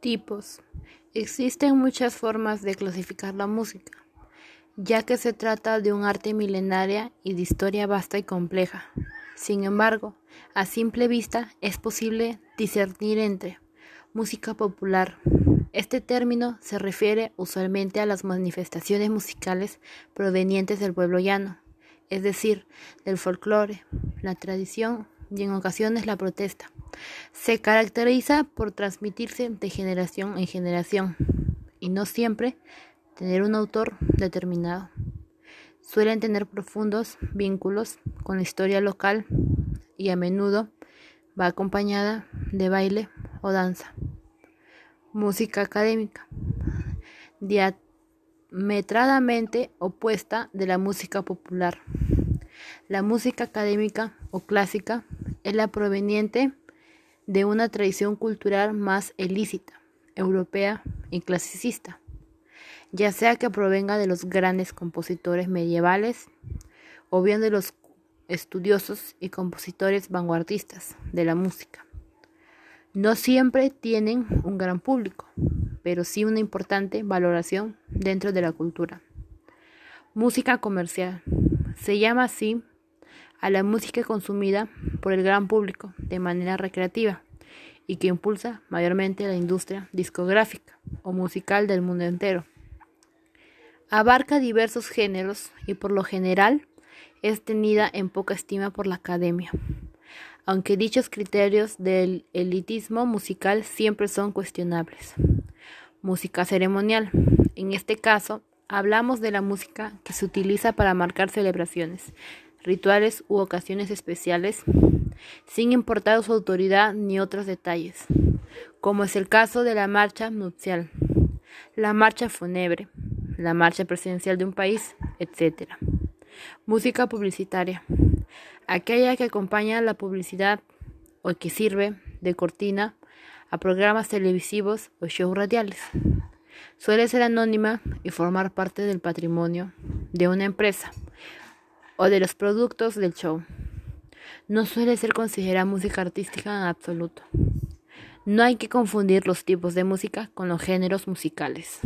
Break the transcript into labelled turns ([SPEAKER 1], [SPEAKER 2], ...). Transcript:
[SPEAKER 1] Tipos. Existen muchas formas de clasificar la música, ya que se trata de un arte milenaria y de historia vasta y compleja. Sin embargo, a simple vista es posible discernir entre música popular. Este término se refiere usualmente a las manifestaciones musicales provenientes del pueblo llano, es decir, del folclore, la tradición y en ocasiones la protesta. Se caracteriza por transmitirse de generación en generación y no siempre tener un autor determinado. Suelen tener profundos vínculos con la historia local y a menudo va acompañada de baile o danza. Música académica. Diametradamente opuesta de la música popular. La música académica o clásica es la proveniente de una tradición cultural más ilícita, europea y clasicista, ya sea que provenga de los grandes compositores medievales o bien de los estudiosos y compositores vanguardistas de la música. No siempre tienen un gran público, pero sí una importante valoración dentro de la cultura. Música comercial. Se llama así a la música consumida por el gran público de manera recreativa y que impulsa mayormente la industria discográfica o musical del mundo entero. Abarca diversos géneros y por lo general es tenida en poca estima por la academia, aunque dichos criterios del elitismo musical siempre son cuestionables. Música ceremonial. En este caso, hablamos de la música que se utiliza para marcar celebraciones, rituales u ocasiones especiales, sin importar su autoridad ni otros detalles, como es el caso de la marcha nupcial, la marcha fúnebre, la marcha presidencial de un país, etc. Música publicitaria, aquella que acompaña la publicidad o que sirve de cortina a programas televisivos o shows radiales. Suele ser anónima y formar parte del patrimonio de una empresa o de los productos del show. No suele ser considerada música artística en absoluto. No hay que confundir los tipos de música con los géneros musicales.